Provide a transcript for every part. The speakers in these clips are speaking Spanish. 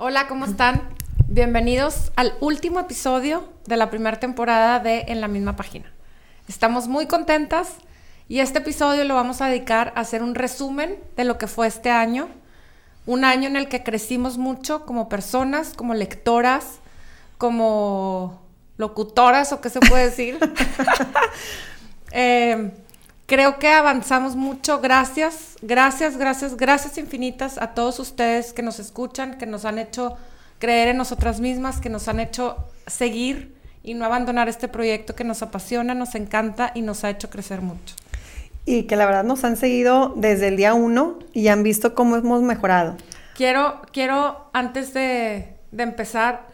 Hola, ¿cómo están? Bienvenidos al último episodio de la primera temporada de En la misma página. Estamos muy contentas y este episodio lo vamos a dedicar a hacer un resumen de lo que fue este año. Un año en el que crecimos mucho como personas, como lectoras, como locutoras o qué se puede decir. Eh, creo que avanzamos mucho. Gracias, gracias, gracias, gracias infinitas a todos ustedes que nos escuchan, que nos han hecho creer en nosotras mismas, que nos han hecho seguir y no abandonar este proyecto que nos apasiona, nos encanta y nos ha hecho crecer mucho. Y que la verdad nos han seguido desde el día uno y han visto cómo hemos mejorado. Quiero, quiero antes de, de empezar,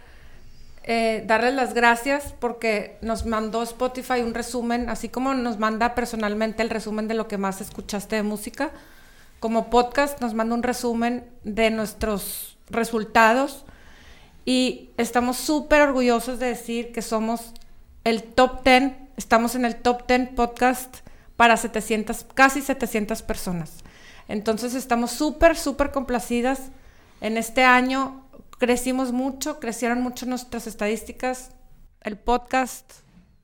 eh, darles las gracias porque nos mandó Spotify un resumen, así como nos manda personalmente el resumen de lo que más escuchaste de música. Como podcast nos manda un resumen de nuestros resultados y estamos súper orgullosos de decir que somos el top 10, estamos en el top 10 podcast para 700, casi 700 personas. Entonces estamos súper, súper complacidas. En este año crecimos mucho, crecieron mucho nuestras estadísticas, el podcast,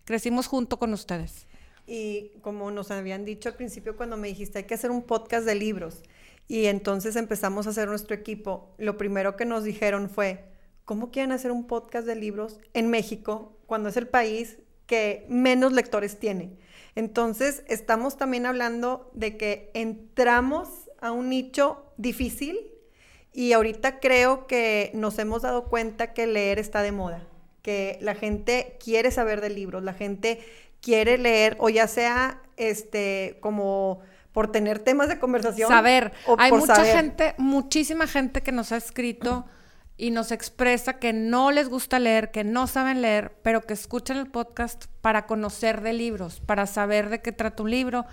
crecimos junto con ustedes. Y como nos habían dicho al principio cuando me dijiste, hay que hacer un podcast de libros. Y entonces empezamos a hacer nuestro equipo. Lo primero que nos dijeron fue, ¿cómo quieren hacer un podcast de libros en México cuando es el país que menos lectores tiene? Entonces, estamos también hablando de que entramos a un nicho difícil y ahorita creo que nos hemos dado cuenta que leer está de moda, que la gente quiere saber de libros, la gente quiere leer, o ya sea este como por tener temas de conversación. Saber. Hay mucha gente, muchísima gente que nos ha escrito y nos expresa que no les gusta leer, que no saben leer, pero que escuchan el podcast para conocer de libros, para saber de qué trata un libro.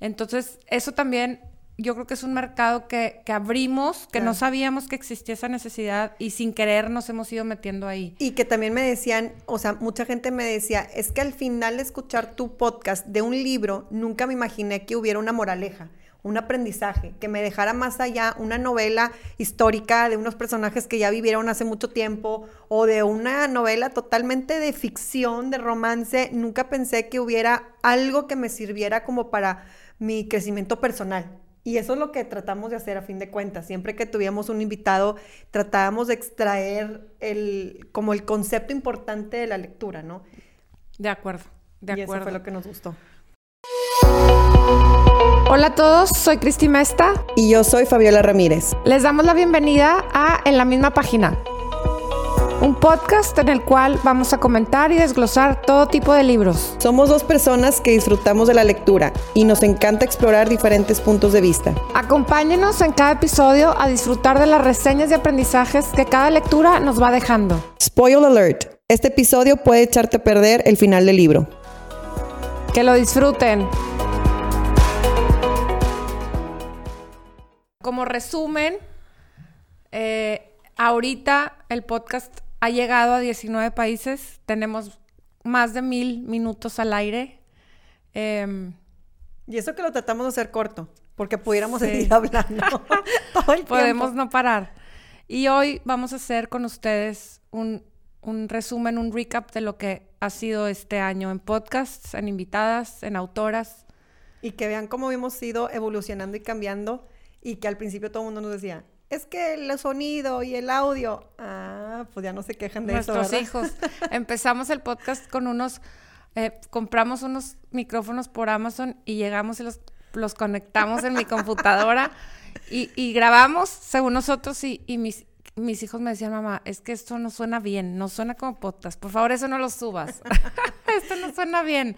Entonces, eso también yo creo que es un mercado que, abrimos, que no sabíamos que existía esa necesidad y sin querer nos hemos ido metiendo ahí. Y que también me decían, o sea, mucha gente me decía, es que al final de escuchar tu podcast de un libro, nunca me imaginé que hubiera una moraleja un aprendizaje, que me dejara más allá una novela histórica de unos personajes que ya vivieron hace mucho tiempo o de una novela totalmente de ficción, de romance. Nunca pensé que hubiera algo que me sirviera como para mi crecimiento personal. Y eso es lo que tratamos de hacer a fin de cuentas. Siempre que tuviéramos un invitado, tratábamos de extraer el, como el concepto importante de la lectura, ¿no? De acuerdo, de acuerdo. Y eso fue lo que nos gustó. Hola a todos, soy Cristi Mesta. Y yo soy Fabiola Ramírez. Les damos la bienvenida a En la misma página un podcast en el cual vamos a comentar y desglosar todo tipo de libros. Somos dos personas que disfrutamos de la lectura y nos encanta explorar diferentes puntos de vista. Acompáñenos en cada episodio a disfrutar de las reseñas y aprendizajes que cada lectura nos va dejando. Spoil alert. Este episodio puede echarte a perder el final del libro. Que lo disfruten. Como resumen, eh, ahorita el podcast ha llegado a 19 países, tenemos más de mil minutos al aire. Em, y eso que lo tratamos de hacer corto, porque pudiéramos seguir hablando todo el Podemos no parar. Y hoy vamos a hacer con ustedes un, un resumen, un recap de lo que ha sido este año en podcasts, en invitadas, en autoras. Y que vean cómo hemos ido evolucionando y cambiando y que al principio todo el mundo nos decía, es que el sonido y el audio, ah, pues ya no se quejan de eso. Nuestros hijos. Empezamos el podcast con unos, eh, compramos unos micrófonos por Amazon y llegamos y los, los conectamos en mi computadora y, grabamos según nosotros y, mis, mis hijos me decían, mamá, es que esto no suena bien, no suena como podcast, por favor eso no lo subas, esto no suena bien.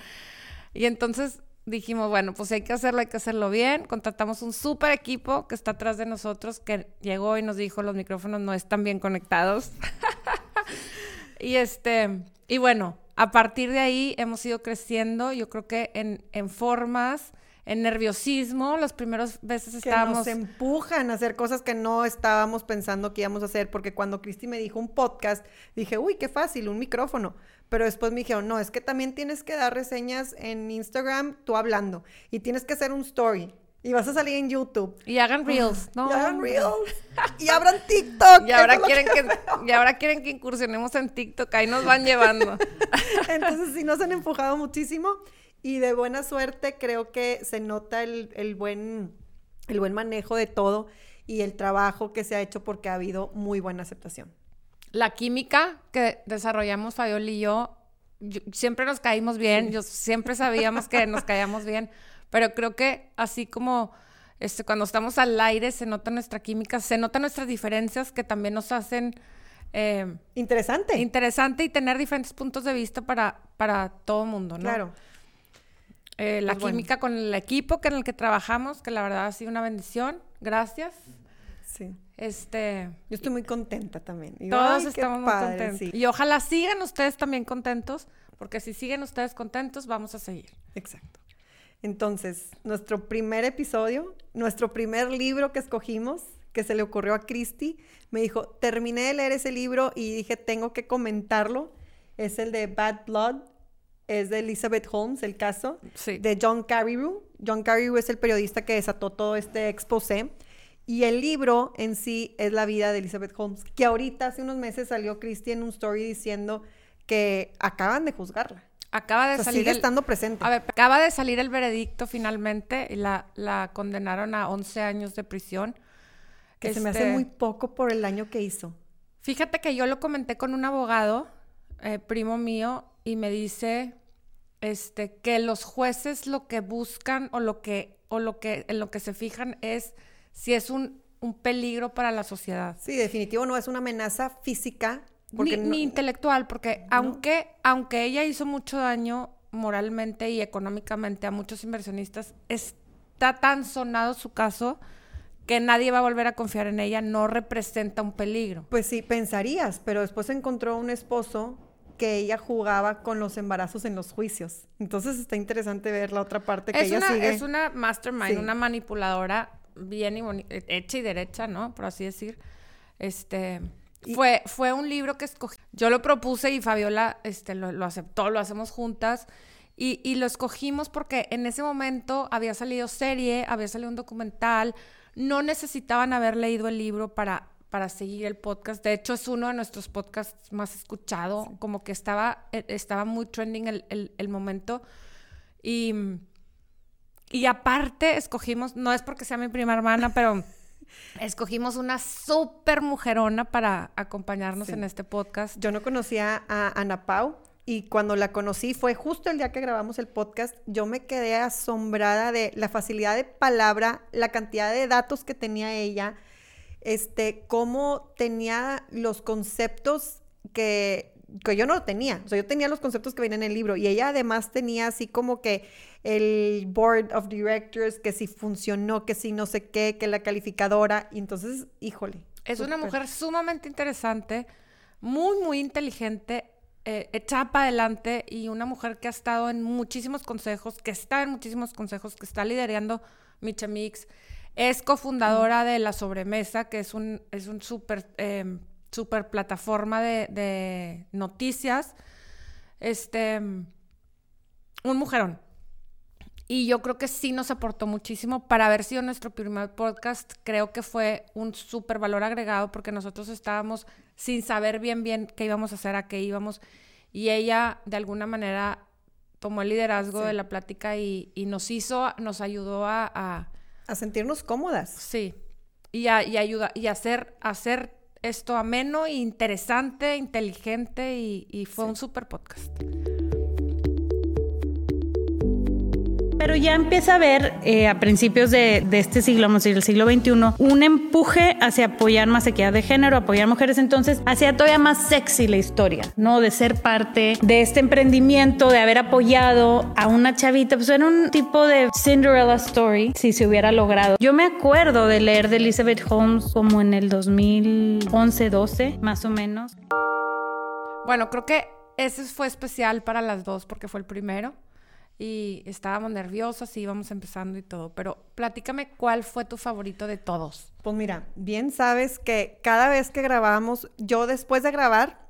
Y entonces dijimos, bueno, pues hay que hacerlo, hay que hacerlo bien. Contratamos un súper equipo que está atrás de nosotros, que llegó y nos dijo, los micrófonos no están bien conectados. y este, y bueno, a partir de ahí hemos ido creciendo, yo creo que en, en formas, en nerviosismo, las primeras veces estábamos... Que nos empujan a hacer cosas que no estábamos pensando que íbamos a hacer, porque cuando Cristi me dijo un podcast, dije, uy, qué fácil, un micrófono. Pero después me dijeron, no, es que también tienes que dar reseñas en Instagram tú hablando y tienes que hacer un story. Y vas a salir en YouTube. Y hagan reels, ¿no? Y hagan reels. y abran TikTok. Y ahora, quieren que, y ahora quieren que incursionemos en TikTok. Ahí nos van llevando. Entonces sí nos han empujado muchísimo. Y de buena suerte creo que se nota el, el buen, el buen manejo de todo y el trabajo que se ha hecho porque ha habido muy buena aceptación. La química que desarrollamos Fayol y yo, siempre nos caímos bien, yo siempre sabíamos que nos caíamos bien, pero creo que así como este, cuando estamos al aire se nota nuestra química, se notan nuestras diferencias que también nos hacen... Eh, interesante. Interesante y tener diferentes puntos de vista para, para todo el mundo, ¿no? Claro. Eh, la pues química con el equipo que en el que trabajamos, que la verdad ha sido una bendición. Gracias. Sí. Este. Yo estoy muy contenta también. todos estamos muy contentos. Y ojalá sigan ustedes también contentos, porque si siguen ustedes contentos, vamos a seguir. Exacto. Entonces, nuestro primer episodio, nuestro primer libro que escogimos, que se le ocurrió a Christy, me dijo, terminé de leer ese libro y dije, tengo que comentarlo. Es el de Bad Blood, es de Elizabeth Holmes, el caso, de John Carreyrou. John Carreyrou es el periodista que desató todo este exposé. Y el libro en sí es la vida de Elizabeth Holmes, que ahorita hace unos meses salió Christy en un story diciendo que acaban de juzgarla. Acaba de salir. Sigue estando presente. A ver, acaba de salir el veredicto finalmente y la, la condenaron a 11 años de prisión. Que se me hace este, muy poco por el año que hizo. Fíjate que yo lo comenté con un abogado, eh, primo mío, y me dice este, que los jueces lo que buscan o lo que, o lo que, en lo que se fijan es si es un, peligro para la sociedad. Sí, definitivo no es una amenaza física. ni, intelectual, porque aunque, aunque ella hizo mucho daño moralmente y económicamente a muchos inversionistas, está tan sonado su caso que nadie va a volver a confiar en ella, no representa un peligro. Pues sí, pensarías, pero después encontró un esposo que ella jugaba con los embarazos en los juicios. Entonces está interesante ver la otra parte que ella sigue. Es una mastermind, una manipuladora bien y hecha y derecha, ¿no? Por así decir. Este, fue, fue un libro que escogí. Yo lo propuse y Fabiola este, lo, aceptó, lo hacemos juntas. Y, y, lo escogimos porque en ese momento había salido serie, había salido un documental. No necesitaban haber leído el libro para, para seguir el podcast. De hecho, es uno de nuestros podcasts más escuchados. Como que estaba, e, estaba muy trending el, el, el momento. Y y aparte escogimos, no es porque sea mi prima hermana, pero escogimos una súper mujerona para acompañarnos en este podcast. Yo no conocía a Ana Pau y cuando la conocí fue justo el día que grabamos el podcast. Yo me quedé asombrada de la facilidad de palabra, la cantidad de datos que tenía ella, este, cómo tenía los conceptos que que yo no lo tenía. O sea, yo tenía los conceptos que venían en el libro y ella además tenía así como que el board of directors, que si funcionó, que si no sé qué, que la calificadora. Y entonces, híjole. Es una mujer sumamente interesante, muy, muy inteligente, eh, echada para adelante y una mujer que ha estado en muchísimos consejos, que está en muchísimos consejos, que está liderando Mix. Es cofundadora de La Sobremesa, que es un, es un súper em, super plataforma de, noticias. Este, un mujerón. Y yo creo que sí nos aportó muchísimo para haber sido nuestro primer podcast. Creo que fue un súper valor agregado porque nosotros estábamos sin saber bien bien qué íbamos a hacer, a qué íbamos. Y ella de alguna manera tomó el liderazgo de la plática y, nos hizo, nos ayudó a, a... sentirnos cómodas. Sí. Y a, y ayuda, y hacer, hacer esto ameno, interesante, inteligente y, fue un super podcast. Pero ya empieza a haber eh, a principios de, este siglo, vamos a decir, el siglo XXI, un empuje hacia apoyar más equidad de género, apoyar mujeres, entonces hacia todavía más sexy la historia, ¿no? De ser parte de este emprendimiento, de haber apoyado a una chavita, pues era un tipo de Cinderella story, si se hubiera logrado. Yo me acuerdo de leer de Elizabeth Holmes como en el 2011, 12, más o menos. Bueno, creo que ese fue especial para las dos porque fue el primero y estábamos nerviosas y íbamos empezando y todo. Pero platícame cuál fue tu favorito de todos. Pues mira, bien sabes que cada vez que grabamos, yo después de grabar,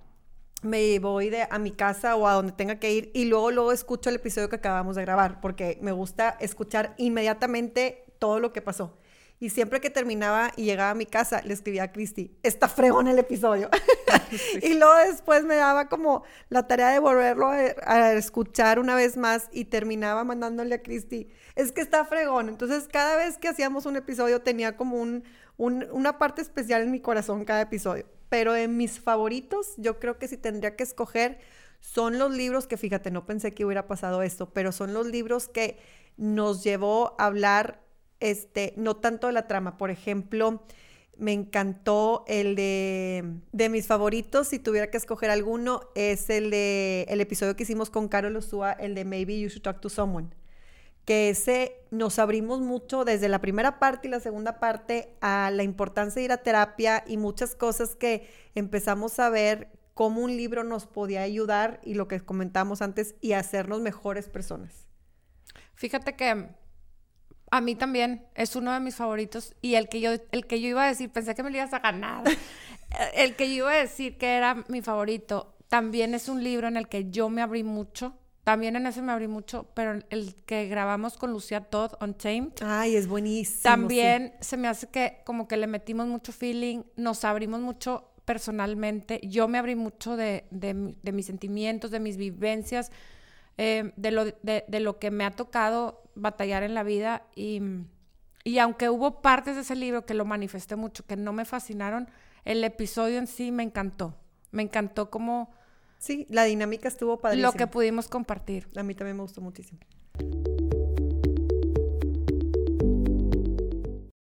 me voy de, a mi casa o a donde tenga que ir y luego luego escucho el episodio que acabamos de grabar porque me gusta escuchar inmediatamente todo lo que pasó. Y siempre que terminaba y llegaba a mi casa, le escribía a Cristi, está fregón el episodio. y luego después me daba como la tarea de volverlo a, escuchar una vez más y terminaba mandándole a Cristi, es que está fregón. Entonces, cada vez que hacíamos un episodio tenía como un, una parte especial en mi corazón cada episodio. Pero en mis favoritos, yo creo que si tendría que escoger, son los libros que, fíjate, no pensé que hubiera pasado esto, pero son los libros que nos llevó a hablar este, no tanto de la trama. Por ejemplo, me encantó el de, de mis favoritos, si tuviera que escoger alguno, es el de el episodio que hicimos con Carol Osúa, el de Maybe You Should Talk to Someone. Que ese nos abrimos mucho desde la primera parte y la segunda parte a la importancia de ir a terapia y muchas cosas que empezamos a ver cómo un libro nos podía ayudar y lo que comentamos antes y hacernos mejores personas. Fíjate que a mí también es uno de mis favoritos y el que yo, el que yo iba a decir, pensé que me lo ibas a ganar. el que yo iba a decir que era mi favorito, también es un libro en el que yo me abrí mucho. También en ese me abrí mucho, pero el que grabamos con Lucía Todd, Untamed. Ay, es buenísimo. También se me hace que como que le metimos mucho feeling, nos abrimos mucho personalmente. Yo me abrí mucho de, de mis sentimientos, de mis vivencias eh, de, lo, de, de, lo que me ha tocado batallar en la vida y, y aunque hubo partes de ese libro que lo manifesté mucho, que no me fascinaron, el episodio en sí me encantó. Me encantó como... Sí, la dinámica estuvo padrísima. Lo que pudimos compartir. A mí también me gustó muchísimo.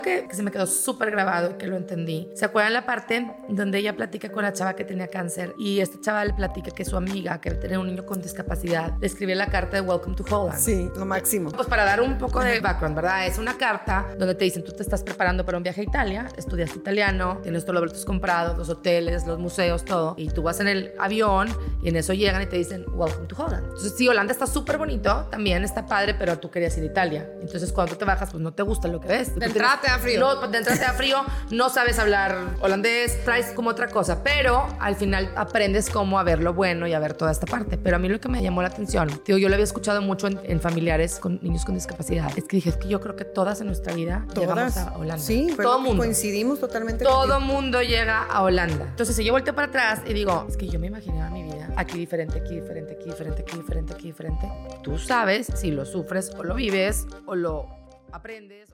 Que, se me quedó súper grabado y que lo entendí. ¿Se acuerdan la parte donde ella platica con la chava que tenía cáncer y esta chava le platica que su amiga, que tenía un niño con discapacidad, le escribe la carta de Welcome to Holland? Sí, lo máximo. Pues para dar un poco de background, ¿verdad? Es una carta donde te dicen, tú te estás preparando para un viaje a Italia, estudiaste italiano, tienes todos los boletos comprados, los hoteles, los museos, todo, y tú vas en el avión y en eso llegan y te dicen, Welcome to Holland. Entonces, sí, Holanda está súper bonito, también está padre, pero tú querías ir a Italia. Entonces, cuando tú te bajas, pues no te gusta lo que ves. Te da frío. No, de entrada te da frío, no sabes hablar holandés, traes como otra cosa, pero al final aprendes cómo a ver lo bueno y a ver toda esta parte. Pero a mí lo que me llamó la atención, digo, yo lo había escuchado mucho en, familiares con niños con discapacidad, es que dije, es que yo creo que todas en nuestra vida llegamos a Holanda. Sí, todo mundo. Coincidimos totalmente. Todo mundo llega a Holanda. Entonces, si yo volteo para atrás y digo, es que yo me imaginaba mi vida aquí diferente, aquí diferente, aquí diferente, aquí diferente, aquí diferente. Tú sabes si lo sufres o lo vives o lo aprendes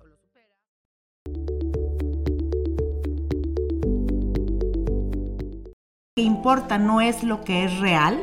que importa no es lo que es real,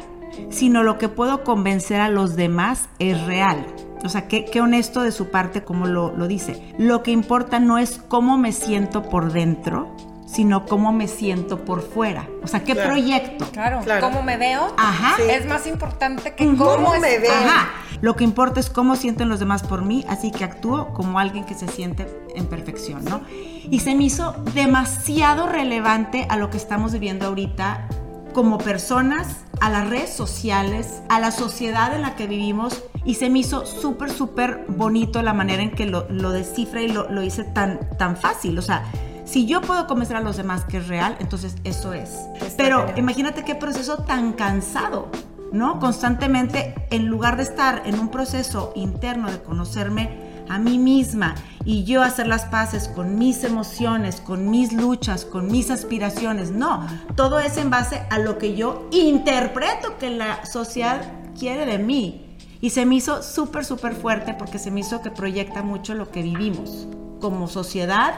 sino lo que puedo convencer a los demás es real. O sea, qué, honesto de su parte como lo, lo dice. Lo que importa no es cómo me siento por dentro, sino cómo me siento por fuera. O sea, qué proyecto. Claro, cómo me veo Ajá. es más importante que cómo, me veo. Ajá. Lo que importa es cómo sienten los demás por mí, así que actúo como alguien que se siente en perfección, ¿no? Y se me hizo demasiado relevante a lo que estamos viviendo ahorita como personas, a las redes sociales, a la sociedad en la que vivimos y se me hizo súper, súper bonito la manera en que lo, lo descifra y lo, lo hice tan, tan fácil. O sea, si yo puedo convencer a los demás que es real, entonces eso es. Pero imagínate qué proceso tan cansado, ¿no? Constantemente, en lugar de estar en un proceso interno de conocerme a mí misma y yo hacer las paces con mis emociones, con mis luchas, con mis aspiraciones, no, todo es en base a lo que yo interpreto que la sociedad quiere de mí. Y se me hizo súper, súper fuerte porque se me hizo que proyecta mucho lo que vivimos como sociedad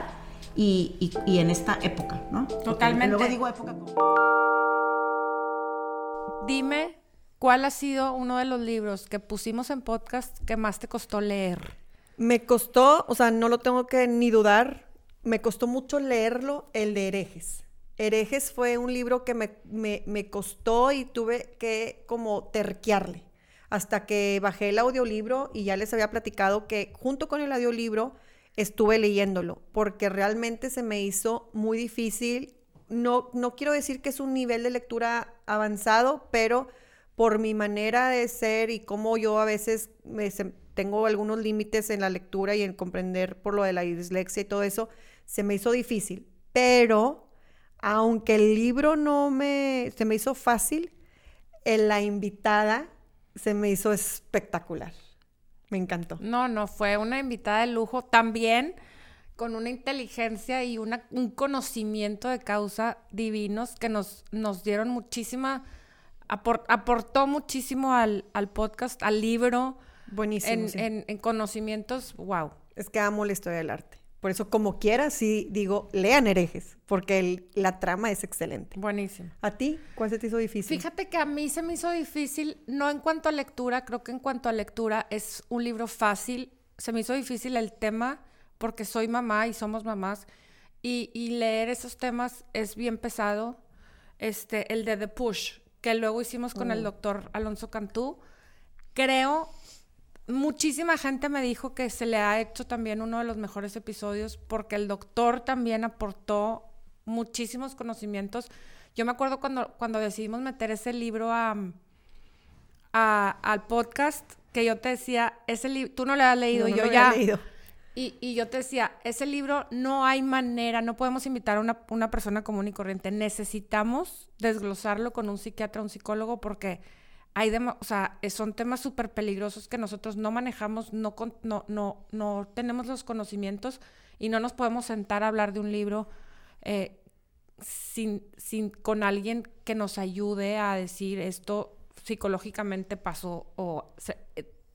y, en esta época, ¿no? Totalmente. luego digo época. Dime, ¿cuál ha sido uno de los libros que pusimos en podcast que más te costó leer? Me costó, o sea, no lo tengo que ni dudar, me costó mucho leerlo, el de herejes. Herejes fue un libro que me, me, me costó y tuve que como terquearle hasta que bajé el audiolibro y ya les había platicado que junto con el audiolibro estuve leyéndolo, porque realmente se me hizo muy difícil. No, no quiero decir que es un nivel de lectura avanzado, pero por mi manera de ser y cómo yo a veces me, tengo algunos límites en la lectura y en comprender por lo de la dislexia y todo eso, se me hizo difícil. Pero aunque el libro no me, se me hizo fácil, en la invitada se me hizo espectacular Me encantó. No, no, fue una invitada de lujo también con una inteligencia y una, un conocimiento de causa divinos que nos, nos dieron muchísima, apor- aportó muchísimo al, al podcast, al libro, Buenísimo. en, sí. en- en conocimientos, wow. Es que amo la historia del arte. Por eso, como quiera, sí digo, lean herejes, porque el- la trama es excelente. Buenísimo. ¿A ti? ¿Cuál se te hizo difícil? Fíjate que a mí se me hizo difícil, no en cuanto a lectura, creo que en cuanto a lectura es un libro fácil. Se me hizo difícil el tema porque soy mamá y somos mamás y, y leer esos temas es bien pesado. Este, el de The Push, que luego hicimos con el doctor Alonso Cantú. Creo, muchísima gente me dijo que se le ha hecho también uno de los mejores episodios porque el doctor también aportó muchísimos conocimientos. Yo me acuerdo cuando, cuando decidimos meter ese libro a, a- al podcast, que yo te decía, ese libro, tú no lo has leído, No, no yo lo había ya. leído. Y, y yo te decía, ese libro no hay manera, no podemos invitar a una, una persona común y corriente. Necesitamos desglosarlo con un psiquiatra, un psicólogo, porque hay o sea, son temas súper peligrosos que nosotros no manejamos, no, con- no, no, no tenemos los conocimientos y no nos podemos sentar a hablar de un libro eh, sin, sin, con alguien que nos ayude a decir esto psicológicamente pasó o se-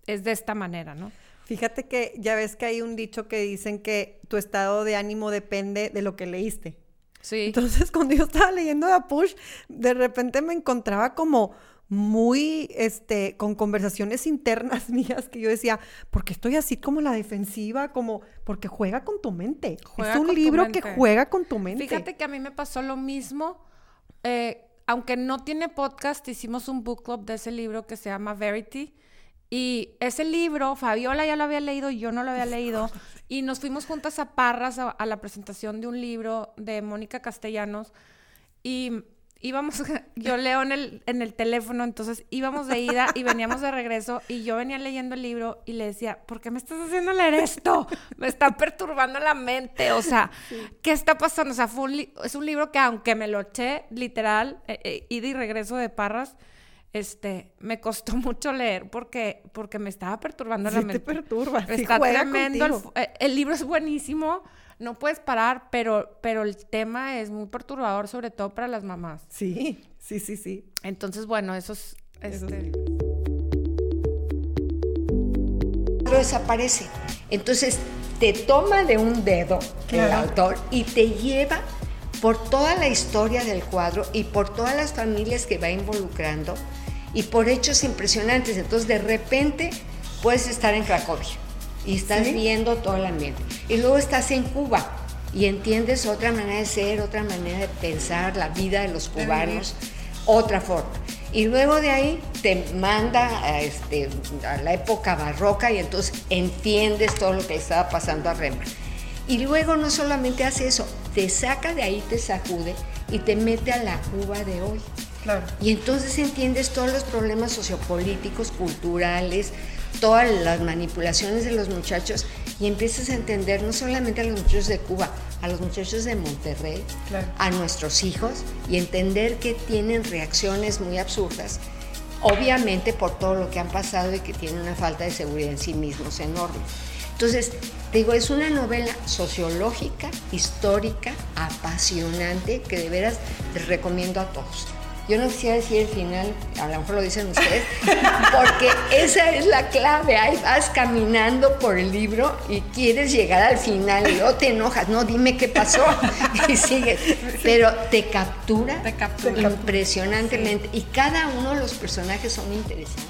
es de esta manera, ¿no? Fíjate que ya ves que hay un dicho que dicen que tu estado de ánimo depende de lo que leíste. Sí. Entonces, cuando yo estaba leyendo a Push, de repente me encontraba como muy, este, con conversaciones internas mías que yo decía, ¿por qué estoy así como la defensiva? Como, porque juega con tu mente. Juega es un libro que juega con tu mente. Fíjate que a mí me pasó lo mismo. eh, aunque no tiene podcast, hicimos un book club de ese libro que se llama Verity. Y ese libro, Fabiola ya lo había leído, yo no lo había leído. Y nos fuimos juntas a Parras a, a la presentación de un libro de Mónica Castellanos. Y íbamos, yo leo en el, en el teléfono, entonces íbamos de ida y veníamos de regreso. Y yo venía leyendo el libro y le decía, ¿por qué me estás haciendo leer esto? Me está perturbando la mente. O sea, ¿qué está pasando? O sea, fue un es un libro que aunque me lo eché literal, eh, eh, ida y regreso de Parras, este, me costó mucho leer porque, porque me estaba perturbando la Sí te mente. perturba, Está tremendo. El, eh, el libro es buenísimo, no puedes parar, pero, pero el tema es muy perturbador, sobre todo para las mamás. Sí, sí, sí, sí. Entonces, bueno, eso es... Eso este, cuadro desaparece. Entonces te toma de un dedo el autor y te lleva por toda la historia del cuadro y por todas las familias que va involucrando y por hechos impresionantes. Entonces de repente puedes estar en Cracovia y estás viendo todo el ambiente. Y luego estás en Cuba y entiendes otra manera de ser, otra manera de pensar la vida de los cubanos, otra forma. Y luego de ahí te manda a, este, a la época barroca y entonces entiendes todo lo que estaba pasando a Rembrandt. Y luego no solamente hace eso, te saca de ahí, te sacude y te mete a la Cuba de hoy. Claro. Y entonces entiendes todos los problemas sociopolíticos, culturales, todas las manipulaciones de los muchachos y empiezas a entender no solamente a los muchachos de Cuba, a los muchachos de Monterrey, Claro. a nuestros hijos y entender que tienen reacciones muy absurdas, obviamente por todo lo que han pasado y que tienen una falta de seguridad en sí mismos enorme. Entonces, te digo, es una novela sociológica, histórica, apasionante, que de veras les recomiendo a todos. Yo no quisiera decir el final, a lo mejor lo dicen ustedes, porque esa es la clave. Ahí vas caminando por el libro y quieres llegar al final y luego te enojas, no, dime qué pasó y sigues. Pero te captura, Te captura. impresionantemente y cada uno de los personajes son interesantes.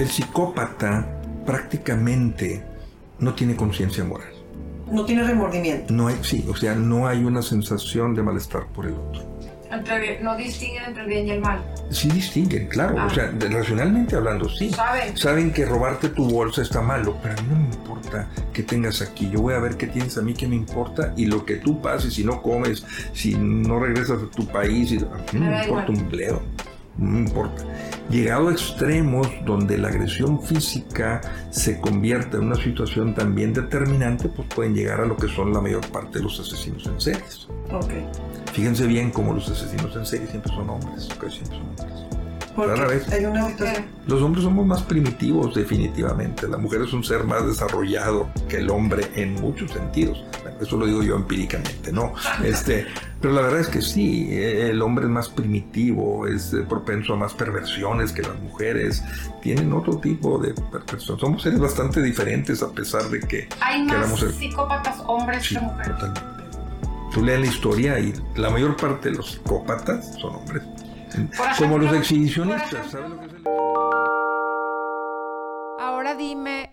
El psicópata prácticamente no tiene conciencia moral. No tiene remordimiento. No hay, sí, o sea, no hay una sensación de malestar por el otro. entre- no distinguen entre el bien y el mal. Sí distinguen, claro, Ah. o sea, de- racionalmente hablando, sí. Saben. Saben que robarte tu bolsa está malo, pero a mí no me importa que tengas aquí. Yo voy a ver qué tienes a mí que me importa y lo que tú pases, si no comes, si no regresas a tu país, y- a mí no Me importa igual. un bledo. No importa. Llegado a extremos donde la agresión física se convierte en una situación también determinante, pues pueden llegar a lo que son la mayor parte de los asesinos en series. Ok. Fíjense bien cómo los asesinos en serie siempre son hombres, casi siempre son hombres. Porque Rara vez. hay una. Los hombres somos más primitivos, definitivamente. La mujer es un ser más desarrollado que el hombre en muchos sentidos. Eso lo digo yo empíricamente, ¿no? Este, pero la verdad es que sí, el hombre es más primitivo, es eh, propenso a más perversiones que las mujeres. Tienen otro tipo de perversión. Somos seres bastante diferentes a pesar de que Hay queramos más ser psicópatas hombres Sí, que mujeres. totalmente. Tú lees la historia y la mayor parte de los psicópatas son hombres. Por Como los exhibicionistas. ¿sabes lo que es el Ahora dime,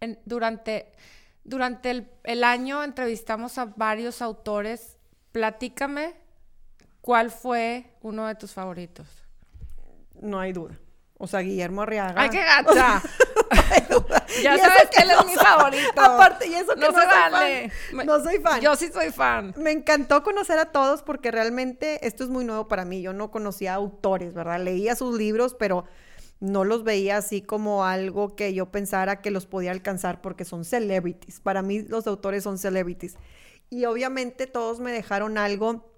en- durante, durante el, el año entrevistamos a varios autores. Platícame cuál fue uno de tus favoritos. No hay duda. O sea, Guillermo Arriaga. ¡Ay, qué gacha! ya sabes que él no es mi favorito. Aparte, y eso que no, no se soy vale. fan. No soy fan. Yo sí soy fan. Me encantó conocer a todos porque realmente esto es muy nuevo para mí. Yo no conocía autores, ¿verdad? Leía sus libros, pero no los veía así como algo que yo pensara que los podía alcanzar porque son celebrities. Para mí los autores son celebrities. Y obviamente todos me dejaron algo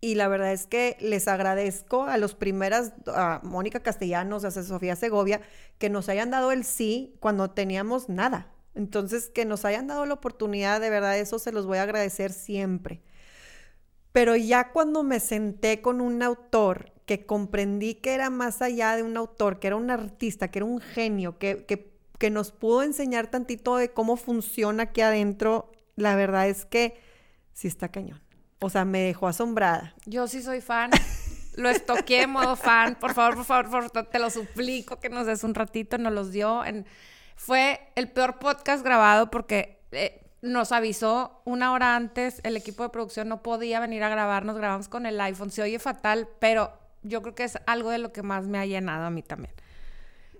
y la verdad es que les agradezco a los primeras, a Mónica Castellanos, a Sofía Segovia, que nos hayan dado el sí cuando teníamos nada. Entonces, que nos hayan dado la oportunidad, de verdad, eso se los voy a agradecer siempre. Pero ya cuando me senté con un autor que comprendí que era más allá de un autor, que era un artista, que era un genio, que, que, que nos pudo enseñar tantito de cómo funciona aquí adentro, la verdad es que sí está cañón. O sea, me dejó asombrada. Yo sí soy fan. Lo estoqué en modo fan. Por favor, por favor, por favor, te lo suplico que nos des un ratito. Nos los dio. Fue el peor podcast grabado porque eh, nos avisó una hora antes. El equipo de producción no podía venir a grabar. Nos grabamos con el iPhone. Se oye fatal, pero yo creo que es algo de lo que más me ha llenado a mí también.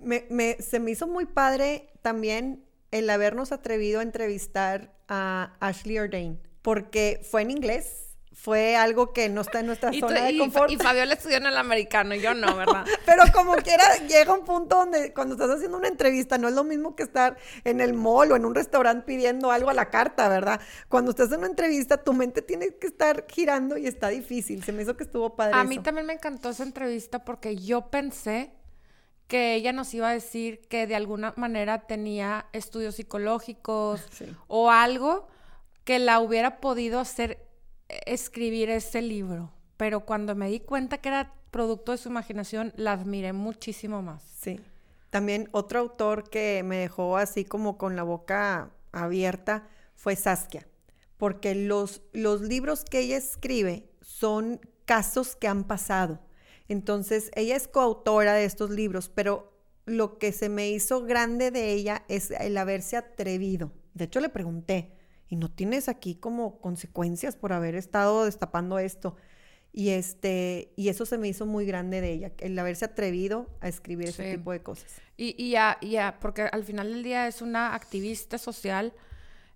Me, me- se me hizo muy padre también el habernos atrevido a entrevistar a Ashley Ordain, porque fue en inglés, fue algo que no está en nuestra Y, tú- zona de y, confort. y Fabiola estudió en el americano, y yo no, ¿verdad? Pero como quiera, llega un punto donde cuando estás haciendo una entrevista no es lo mismo que estar en el mall o en un restaurante pidiendo algo a la carta, ¿verdad? Cuando estás en una entrevista, tu mente tiene que estar girando y está difícil. Se me hizo que estuvo padre. A mí también me encantó esa entrevista porque yo pensé que ella nos iba a decir que de alguna manera tenía estudios psicológicos Sí. o algo que la hubiera podido hacer escribir ese libro. Pero cuando me di cuenta que era producto de su imaginación, la admiré muchísimo más. Sí. También otro autor que me dejó así como con la boca abierta fue Saskia, porque los, los libros que ella escribe son casos que han pasado. Entonces, ella es coautora de estos libros, pero lo que se me hizo grande de ella es el haberse atrevido. De hecho, le pregunté, ¿y no tienes aquí como consecuencias por haber estado destapando esto? Y este, y eso se me hizo muy grande de ella, el haberse atrevido a escribir ese tipo de cosas. Y, y ya, y ya, porque al final del día es una activista social,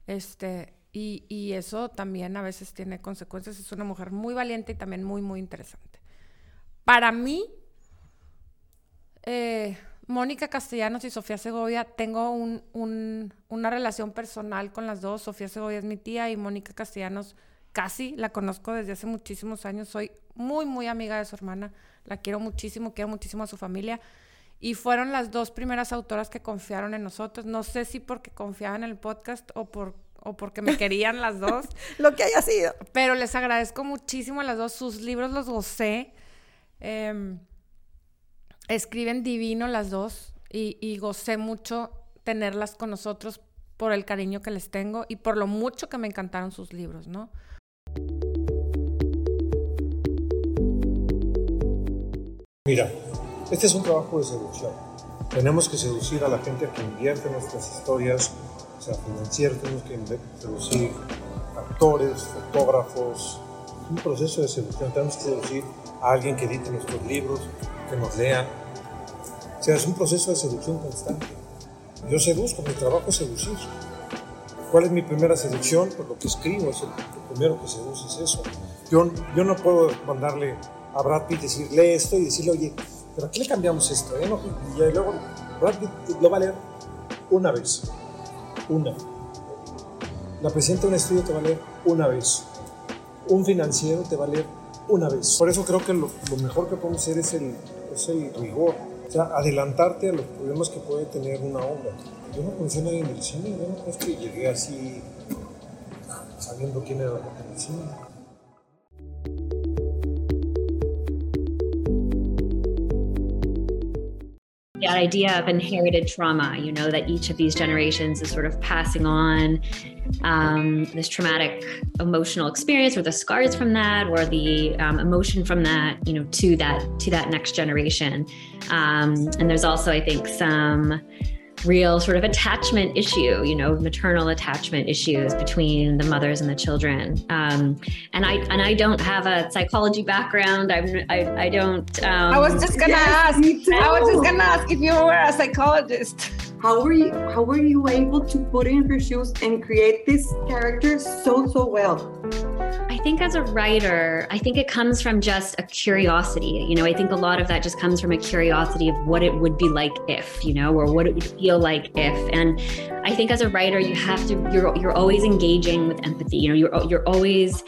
este, y, y eso también a veces tiene consecuencias. Es una mujer muy valiente y también muy, muy interesante. Para mí, eh, Mónica Castellanos y Sofía Segovia, tengo un- un- una relación personal con las dos. Sofía Segovia es mi tía y Mónica Castellanos casi la conozco desde hace muchísimos años. Soy muy, muy amiga de su hermana. La quiero muchísimo, quiero muchísimo a su familia. Y fueron las dos primeras autoras que confiaron en nosotros. No sé si porque confiaban en el podcast o, por, o porque me querían las dos. Lo que haya sido. Pero les agradezco muchísimo a las dos. Sus libros los gocé. Em, escriben divino las dos. Y, y gocé mucho tenerlas con nosotros por el cariño que les tengo y por lo mucho que me encantaron sus libros, ¿no? Mira, este es un trabajo de seducción. Tenemos que seducir a la gente que invierte en nuestras historias, o sea, financiero, tenemos que seducir actores, fotógrafos. Es un proceso de seducción. Tenemos que seducir a alguien que edite nuestros libros, que nos lea. O sea, es un proceso de seducción constante. Yo seduzco, mi trabajo es seducir. ¿Cuál es mi primera seducción? Pues lo que escribo, es el, lo primero que seduce es eso. Yo, yo no puedo mandarle a Brad Pitt decir, lee esto y decirle, oye, pero aquí le cambiamos esto, ¿eh? Y luego Brad Pitt lo va a leer una vez, una. La presidenta de un estudio te va a leer una vez. Un financiero te va a leer una vez. Por eso creo que lo, mejor que podemos hacer es el, es el rigor. O sea, adelantarte a los problemas que puede tener una obra. Yo no conocí a nadie en el cine, yo no es que llegué así sabiendo quién era del cine. that idea of inherited trauma, you know, that each of these generations is sort of passing on um, this traumatic emotional experience or the scars from that or the um, emotion from that, you know, to that to that next generation. Um, and there's also, I think, some real sort of attachment issue, you know, maternal attachment issues between the mothers and the children. Um, and I and I don't have a psychology background. I'm I, I don't. Um, I was just gonna yes, ask. I was just gonna ask if you were a psychologist. How were you? How were you able to put in her shoes and create this character so so well? I think as a writer, I think it comes from just a curiosity. You know, I think a lot of that just comes from a curiosity of what it would be like if, you know, or what it would feel like if. And I think as a writer, you have to you're you're always engaging with empathy. You know, you're you're always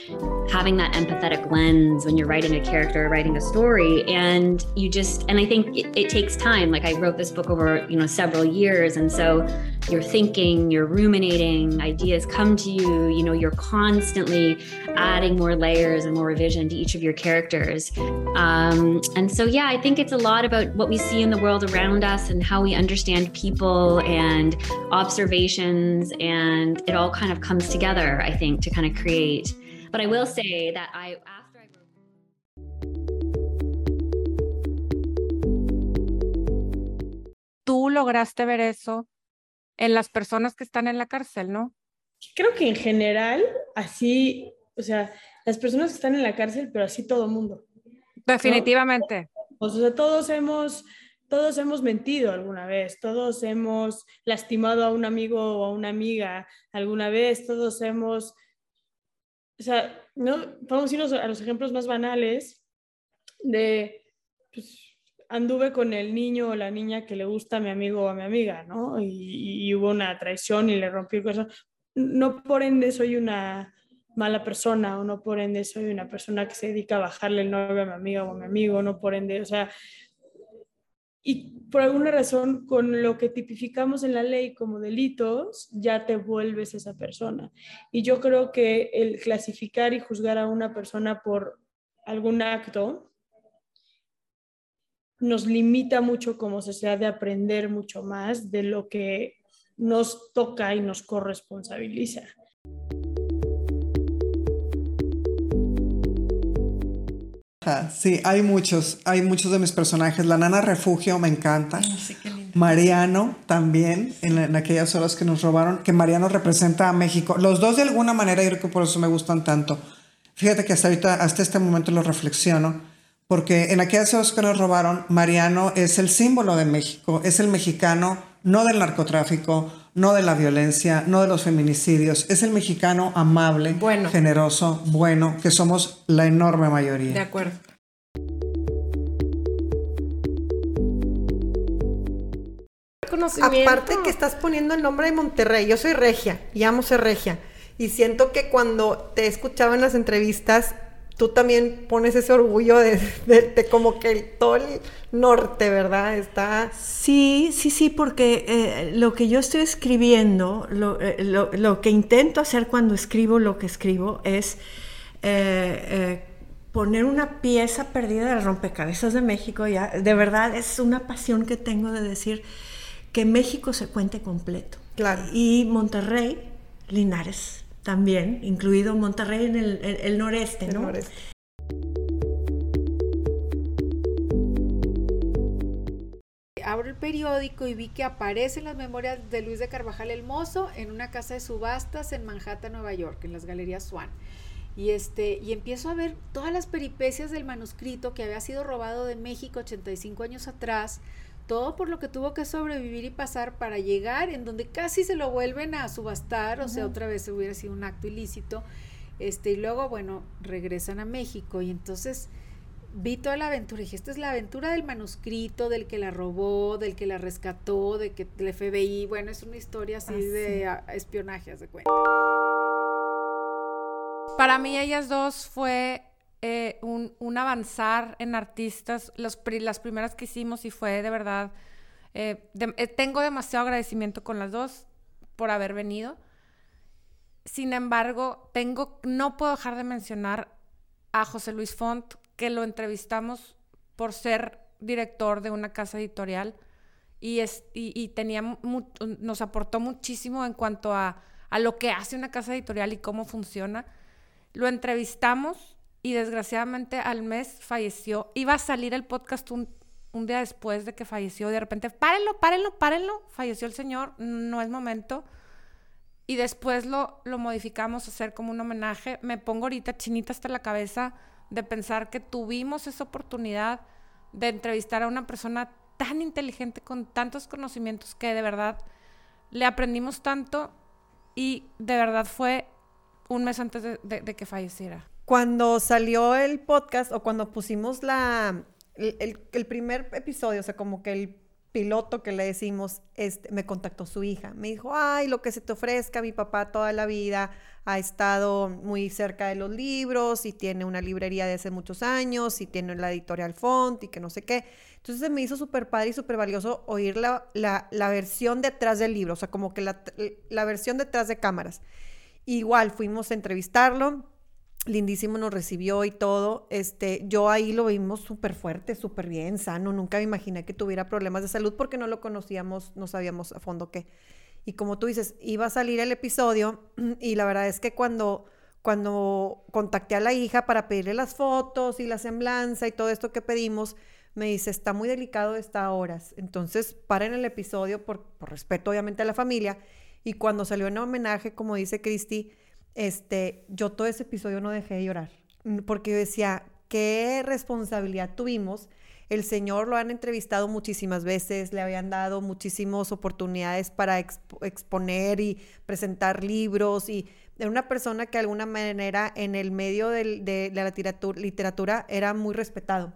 having that empathetic lens when you're writing a character, writing a story, and you just and I think it, it takes time. Like I wrote this book over you know several years, and so you're thinking, you're ruminating, ideas come to you. You know, you're constantly adding more layers and more revision to each of your characters. Um, and so, yeah, I think it's a lot about what we see in the world around us and how we understand people and observations, and it all kind of comes together, I think, to kind of create. But I will say that I, after I Tú lograste ver eso en las personas que están en la cárcel, ¿no? Creo que en general, así, o sea, las personas que están en la cárcel, pero así todo el mundo. Definitivamente. O sea, todos hemos, todos hemos mentido alguna vez, todos hemos lastimado a un amigo o a una amiga alguna vez, todos hemos, o sea, no, vamos a irnos a los ejemplos más banales de, pues, anduve con el niño o la niña que le gusta a mi amigo o a mi amiga, ¿no? Y, y hubo una traición y le rompí cosas. No por ende soy una mala persona o no por ende soy una persona que se dedica a bajarle el novio a mi amiga o a mi amigo, no por ende, o sea, y por alguna razón con lo que tipificamos en la ley como delitos, ya te vuelves esa persona. Y yo creo que el clasificar y juzgar a una persona por algún acto nos limita mucho como sociedad de aprender mucho más de lo que nos toca y nos corresponsabiliza. Sí, hay muchos, hay muchos de mis personajes. La nana refugio me encanta. Mariano también, en, aquellas horas que nos robaron, que Mariano representa a México. Los dos de alguna manera, yo creo que por eso me gustan tanto. Fíjate que hasta ahorita, hasta este momento lo reflexiono porque en aquellas cosas que nos robaron, Mariano es el símbolo de México, es el mexicano, no del narcotráfico, no de la violencia, no de los feminicidios, es el mexicano amable, bueno. generoso, bueno, que somos la enorme mayoría. De acuerdo. Aparte que estás poniendo el nombre de Monterrey, yo soy regia y amo ser regia. Y siento que cuando te escuchaba en las entrevistas, tú también pones ese orgullo de, como que todo el norte, ¿verdad? Está... Sí, sí, sí, porque eh, lo que yo estoy escribiendo, eh, lo, que intento hacer cuando escribo lo que escribo es eh, poner una pieza perdida del rompecabezas de México. Ya, de verdad es una pasión que tengo de decir que México se cuente completo. Claro. Y Monterrey, Linares, también, incluido Monterrey en el, noreste, ¿no? Abro el periódico y vi que aparecen las memorias de Luis de Carvajal el Mozo en una casa de subastas en Manhattan, Nueva York, en las galerías Swan. Y, este, y empiezo a ver todas las peripecias del manuscrito que había sido robado de México 85 años atrás, todo por lo que tuvo que sobrevivir y pasar para llegar en donde casi se lo vuelven a subastar, o sea, otra vez hubiera sido un acto ilícito, este, y luego, bueno, regresan a México y entonces vi toda la aventura y dije, esta es la aventura del manuscrito, del que la robó, del que la rescató, de que del FBI, bueno, es una historia así Ah, de sí. a- espionaje, haz de cuenta. Para mí ellas dos fue eh, un, avanzar en artistas, los las primeras que hicimos y fue de verdad, eh, eh, tengo demasiado agradecimiento con las dos por haber venido. Sin embargo, tengo, no puedo dejar de mencionar a José Luis Font, que lo entrevistamos por ser director de una casa editorial y, es, y, y tenía nos aportó muchísimo en cuanto a, a lo que hace una casa editorial y cómo funciona. Lo entrevistamos y desgraciadamente al mes falleció. Iba a salir el podcast un, día después de que falleció. De repente, párenlo, párenlo, párenlo. Falleció el señor, no es momento. Y después lo, lo modificamos a hacer como un homenaje. Me pongo ahorita chinita hasta la cabeza de pensar que tuvimos esa oportunidad de entrevistar a una persona tan inteligente con tantos conocimientos que de verdad le aprendimos tanto y de verdad fue un mes antes de que falleciera. Cuando salió el podcast o cuando pusimos la, el, el- el primer episodio, o sea, como que el piloto que le decimos, este, me contactó su hija. Me dijo, ay, lo que se te ofrezca, mi papá toda la vida ha estado muy cerca de los libros y tiene una librería de hace muchos años y tiene la editorial Font y que no sé qué. Entonces me hizo súper padre y súper valioso oír la, la, la versión detrás del libro, o sea, como que la, la versión detrás de cámaras. Igual fuimos a entrevistarlo, lindísimo nos recibió y todo. Este, yo ahí lo vimos súper fuerte, súper bien, sano. Nunca me imaginé que tuviera problemas de salud porque no lo conocíamos, no sabíamos a fondo qué. Y como tú dices, iba a salir el episodio y la verdad es que cuando, cuando contacté a la hija para pedirle las fotos y la semblanza y todo esto que pedimos, me dice, está muy delicado, está a horas. Entonces, paren el episodio por, por respeto obviamente a la familia. Y cuando salió en homenaje, como dice Cristi, este, yo todo ese episodio no dejé de llorar, porque yo decía, qué responsabilidad tuvimos. El señor lo han entrevistado muchísimas veces, le habían dado muchísimas oportunidades para expo- exponer y presentar libros y era una persona que de alguna manera en el medio de, la literatura, literatura era muy respetado.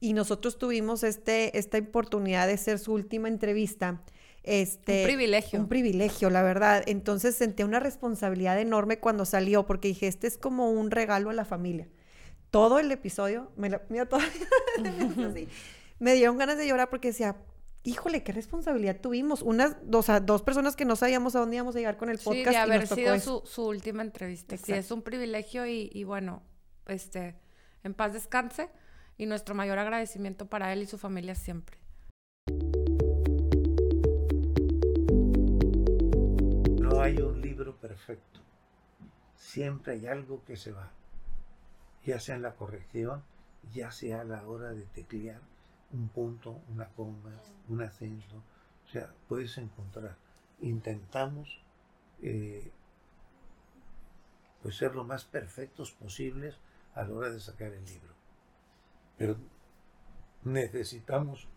Y nosotros tuvimos este, esta oportunidad de ser su última entrevista. Este, Un privilegio. Un privilegio, la verdad. Entonces sentí una responsabilidad enorme cuando salió, porque dije, este es como un regalo a la familia. Todo el episodio, me la- mira, todavía así, me dieron ganas de llorar porque decía, híjole, qué responsabilidad tuvimos. Unas, o sea, dos personas que no sabíamos a dónde íbamos a llegar con el Sí, podcast. y nos haber tocó sido su, su última entrevista. Sí, Exacto. es un privilegio y, y bueno, este, en paz descanse y nuestro mayor agradecimiento para él y su familia siempre. Hay un libro perfecto. Siempre hay algo que se va. Ya sea en la corrección, ya sea a la hora de teclear un punto, una coma, un acento. O sea, puedes encontrar. Intentamos eh, pues ser lo más perfectos posibles a la hora de sacar el libro. Pero necesitamos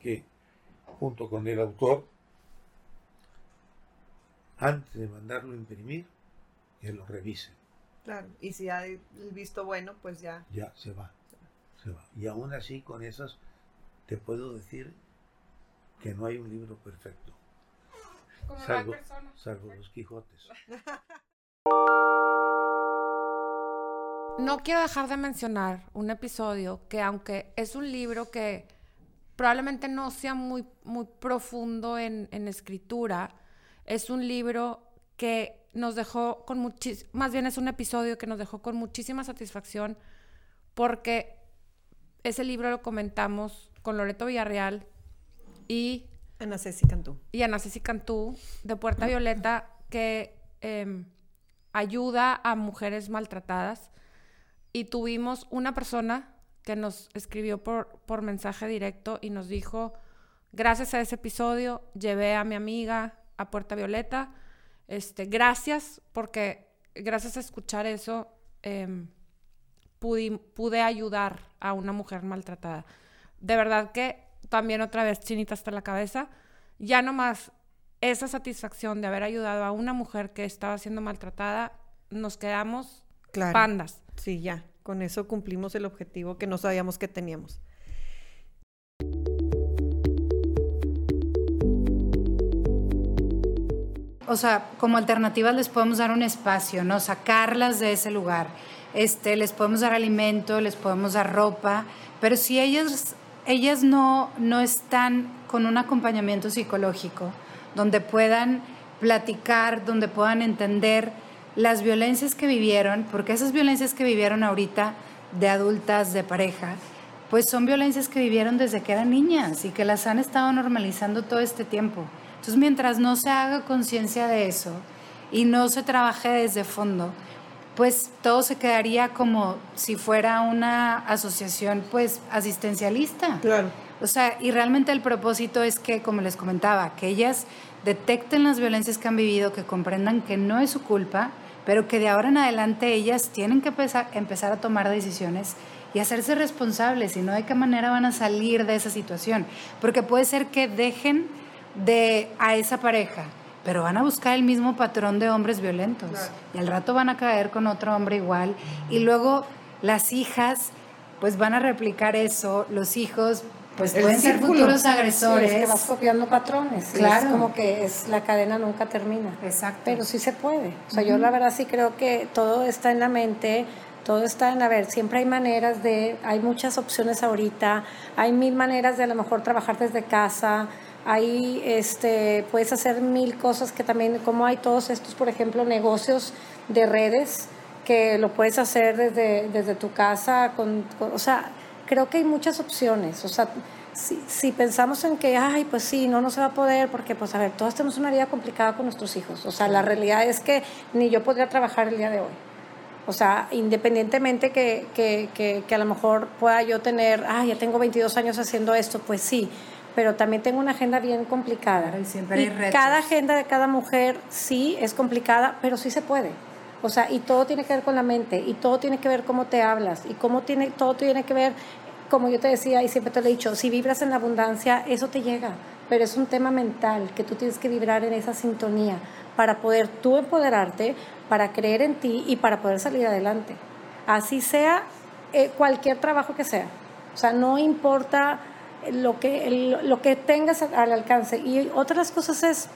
que, junto con el autor, antes de mandarlo a imprimir, que lo revise. Claro, y si ha el visto bueno, pues ya. Ya se va. Se va. Y aún así, con esas, te puedo decir que no hay un libro perfecto. Como hay Salvo, persona. salvo los Quijotes. No quiero dejar de mencionar un episodio que aunque es un libro que probablemente no sea muy, muy profundo en, en escritura, es un libro que nos dejó con muchísima, más bien es un episodio que nos dejó con muchísima satisfacción porque ese libro lo comentamos con Loreto Villarreal y Ana Ceci Cantú. y Ana Ceci Cantú de Puerta Violeta que em, ayuda a mujeres maltratadas y tuvimos una persona que nos escribió por, por mensaje directo y nos dijo, gracias a ese episodio llevé a mi amiga a Puerta Violeta, este, gracias porque gracias a escuchar eso em, pude ayudar a una mujer maltratada. De verdad que también otra vez chinita hasta la cabeza, ya nomás esa satisfacción de haber ayudado a una mujer que estaba siendo maltratada, nos quedamos Claro. pandas. Sí, ya. Con eso cumplimos el objetivo que no sabíamos que teníamos. O sea, como alternativas les podemos dar un espacio, ¿no? Sacarlas de ese lugar. Este, les podemos dar alimento, les podemos dar ropa, pero si ellas, ellas no, no están con un acompañamiento psicológico, donde puedan platicar, donde puedan entender las violencias que vivieron, porque esas violencias que vivieron ahorita de adultas, de pareja, pues son violencias que vivieron desde que eran niñas y que las han estado normalizando todo este tiempo. Entonces, mientras no se haga conciencia de eso y no se trabaje desde fondo, pues todo se quedaría como si fuera una asociación pues asistencialista. Claro. O sea, y realmente el propósito es que, como les comentaba, que ellas detecten las violencias que han vivido, que comprendan que no es su culpa, pero que de ahora en adelante ellas tienen que empezar, a tomar decisiones y hacerse responsables y no de qué manera van a salir de esa situación. Porque puede ser que dejen de a esa pareja, pero van a buscar el mismo patrón de hombres violentos y al rato van a caer con otro hombre igual y luego las hijas pues van a replicar eso, los hijos pues El pueden ser futuros Sí, agresores. es que vas copiando patrones. Claro. Es como que es la cadena nunca termina. Exacto. Pero sí se puede. O sea, yo la verdad sí creo que todo está en la mente, todo está en, a ver, siempre hay maneras de, hay muchas opciones ahorita, hay mil maneras de a lo mejor trabajar desde casa, hay, este, puedes hacer mil cosas que también, como hay todos estos, por ejemplo, negocios de redes que lo puedes hacer desde, desde tu casa, con, con- o sea, creo que hay muchas opciones, o sea, si, si pensamos en que, ay, pues sí, no, no se va a poder, porque, pues, a ver, todos tenemos una vida complicada con nuestros hijos, o sea, la realidad es que ni yo podría trabajar el día de hoy. O sea, independientemente que, que, que, que a lo mejor pueda yo tener, ah, ya tengo 22 años haciendo esto, pues sí, pero también tengo una agenda bien complicada. y siempre hay retos. cada agenda de cada mujer sí es complicada, pero sí se puede. O sea, y todo tiene que ver con la mente, y todo tiene que ver cómo te hablas, y cómo tiene, todo tiene que ver, como yo te decía y siempre te lo he dicho, si vibras en la abundancia, eso te llega, pero es un tema mental, que tú tienes que vibrar en esa sintonía para poder tú empoderarte, para creer en ti y para poder salir adelante. Así sea eh, cualquier trabajo que sea. O sea, no importa lo que, el- lo que tengas al- al alcance. Y otras cosas es,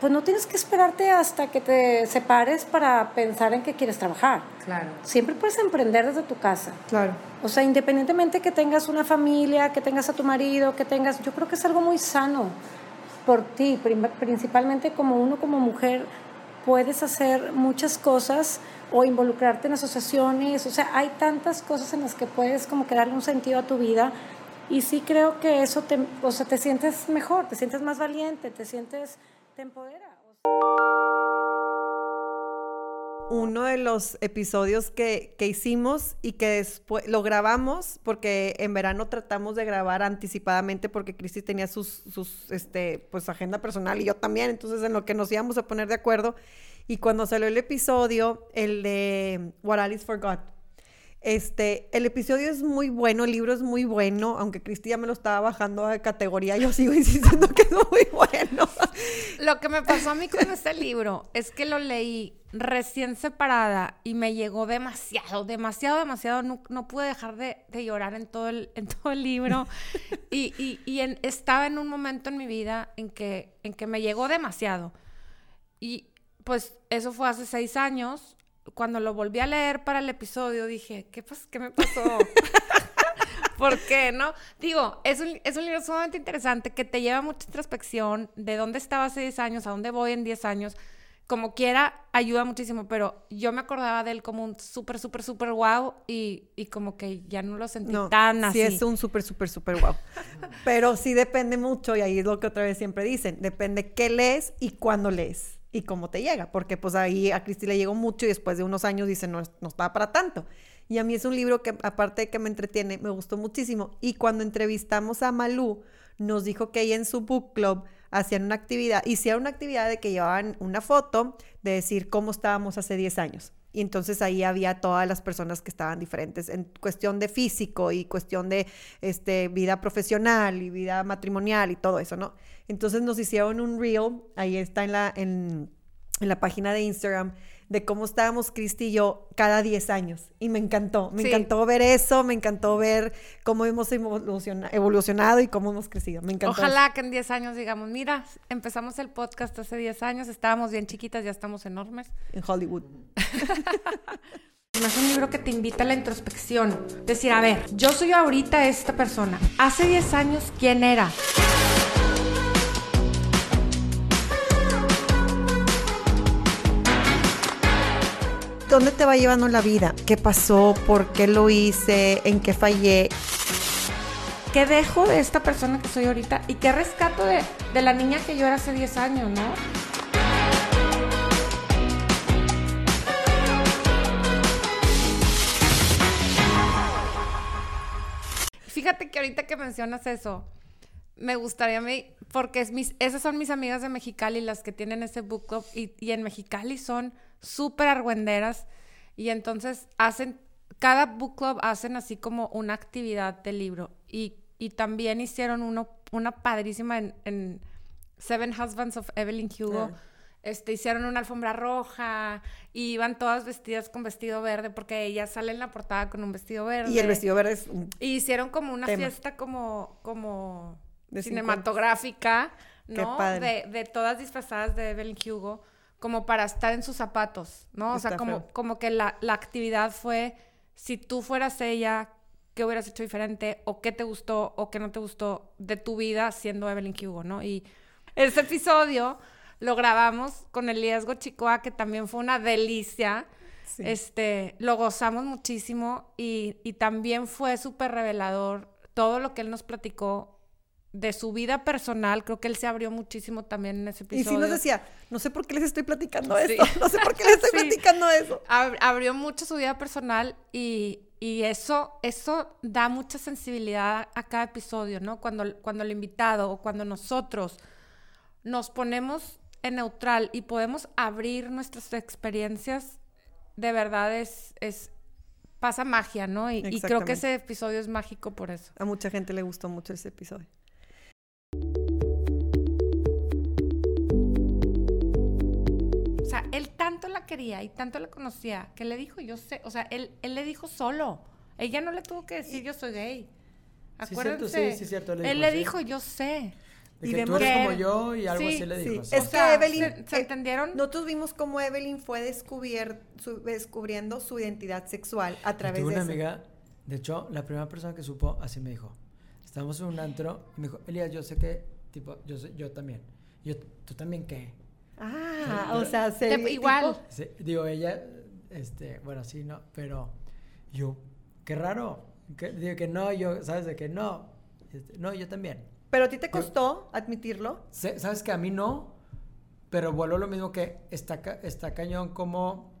pues no tienes que esperarte hasta que te separes para pensar en que quieres trabajar. Claro. Siempre puedes emprender desde tu casa. Claro. O sea, independientemente que tengas una familia, que tengas a tu marido, que tengas, yo creo que es algo muy sano por ti, principalmente como uno como mujer puedes hacer muchas cosas o involucrarte en asociaciones, o sea, hay tantas cosas en las que puedes como que darle un sentido a tu vida y sí creo que eso te, o sea, te sientes mejor, te sientes más valiente, te sientes, te empodera. uno de los episodios que, que hicimos y que después lo grabamos porque en verano tratamos de grabar anticipadamente porque Cristi tenía sus, sus este, pues agenda personal y yo también, entonces en lo que nos íbamos a poner de acuerdo y cuando salió el episodio, el de What Alice Forgot, este, el episodio es muy bueno, el libro es muy bueno, aunque Cristi ya me lo estaba bajando de categoría, yo sigo insistiendo que es muy bueno. Lo que me pasó a mí con este libro es que lo leí recién separada y me llegó demasiado, demasiado, demasiado. No, no pude dejar de, de llorar en todo el, en todo el libro. Y, y- y en- estaba en un momento en mi vida en que, en que me llegó demasiado. Y pues eso fue hace seis años. Cuando lo volví a leer para el episodio dije, ¿qué, pas ¿qué me pasó? ¿Por qué, no? Digo, es un, es un libro sumamente interesante que te lleva a mucha introspección de dónde estaba hace 10 años, a dónde voy en 10 años. Como quiera, ayuda muchísimo, pero yo me acordaba de él como un súper, súper, súper wow y, y como que ya no lo sentí No, tan así. sí es un súper, súper, súper guau. Pero sí depende mucho, y ahí es lo que otra vez siempre dicen, depende qué lees y cuándo lees y cómo te llega, porque pues ahí a Cristi le llegó mucho y después de unos años dice, no, no estaba para tanto. Y a mí es un libro que aparte de que me entretiene, me gustó muchísimo. Y cuando entrevistamos a Malú, nos dijo que ella en su book club hacían una actividad, hicieron una actividad de que llevaban una foto de decir cómo estábamos hace 10 años. Y entonces ahí había todas las personas que estaban diferentes en cuestión de físico y cuestión de este, vida profesional y vida matrimonial y todo eso, ¿no? Entonces nos hicieron un reel, ahí está en la, en, en la página de Instagram, de cómo estábamos Cristi y yo cada 10 años. Y me encantó, me Sí. encantó ver eso, me encantó ver cómo hemos evoluciona- evolucionado y cómo hemos crecido. Me encantó. Ojalá que en 10 años digamos, mira, empezamos el podcast hace 10 años, estábamos bien chiquitas, ya estamos enormes. En Hollywood. Es un libro que te invita a la introspección. Decir, a ver, yo soy ahorita esta persona. Hace 10 años, ¿quién era? ¿Dónde te va llevando la vida? ¿Qué pasó? ¿Por qué lo hice? ¿En qué fallé? ¿Qué dejo de esta persona que soy ahorita? ¿Y qué rescato de, de la niña que yo era hace 10 años, no? Fíjate que ahorita que mencionas eso, me gustaría a mí, porque es mis, esas son mis amigas de Mexicali, las que tienen ese book club, y, y en Mexicali son súper argüenderas, y entonces hacen, cada book club hacen así como una actividad del libro, y, y también hicieron uno, una padrísima en, en Seven Husbands of Evelyn Hugo. Ah. Este, hicieron una alfombra roja y iban todas vestidas con vestido verde porque ella sale en la portada con un vestido verde. Y el vestido verde es un Y hicieron como una tema. fiesta como, como De cinematográfica, ¿no? padre. De, de todas disfrazadas de Evelyn Hugo, como para estar en sus zapatos, ¿no? O sea, como, feo. como que la, la actividad fue, si tú fueras ella, ¿qué hubieras hecho diferente? ¿O qué te gustó o qué no te gustó de tu vida siendo Evelyn Hugo, ¿no? Y ese episodio lo grabamos con Elías Gochicoa, que también fue una delicia. Sí. Este, lo gozamos muchísimo y, y también fue súper revelador todo lo que él nos platicó de su vida personal. Creo que él se abrió muchísimo también en ese Y episodio. sí nos decía, no sé por qué les estoy platicando Sí. esto, no sé por qué les estoy Sí. platicando eso. Ab- abrió mucho su vida personal y, y eso, eso da mucha sensibilidad a cada episodio, ¿no? Cuando, cuando el invitado o cuando nosotros nos ponemos en neutral y podemos abrir nuestras experiencias, de verdad es, es pasa magia, ¿no? Y, y creo que ese episodio es mágico por eso. A mucha gente le gustó mucho ese episodio. La quería y tanto la conocía que le dijo, yo sé, o sea, él, él le dijo solo. Ella no le tuvo que decir, yo soy gay. Sí, Acuérdense. cierto, sí, sí, cierto, le él dijo, le sí. dijo, yo sé. De que tú eres como yo y algo Sí, así le sí. dijo. sí. Es O sea, que Evelyn, ¿se- se eh, entendieron? Nosotros vimos cómo Evelyn fue descubier- su- descubriendo su identidad sexual a través tuve de una eso. amiga, de hecho, la primera persona que supo así me dijo. Estábamos en un antro y me dijo, Elías, yo sé que, tipo, yo, sé- yo también. Y yo, ¿tú también qué? Ah, o sea, se igual. Digo, ella, este, bueno, sí, no, pero yo, qué raro. Que, digo que no, yo, ¿sabes? De que no. Este, no, yo también. Pero a ti te costó admitirlo. ¿Sabes que a mí no? Pero vuelvo a lo mismo que está, está cañón como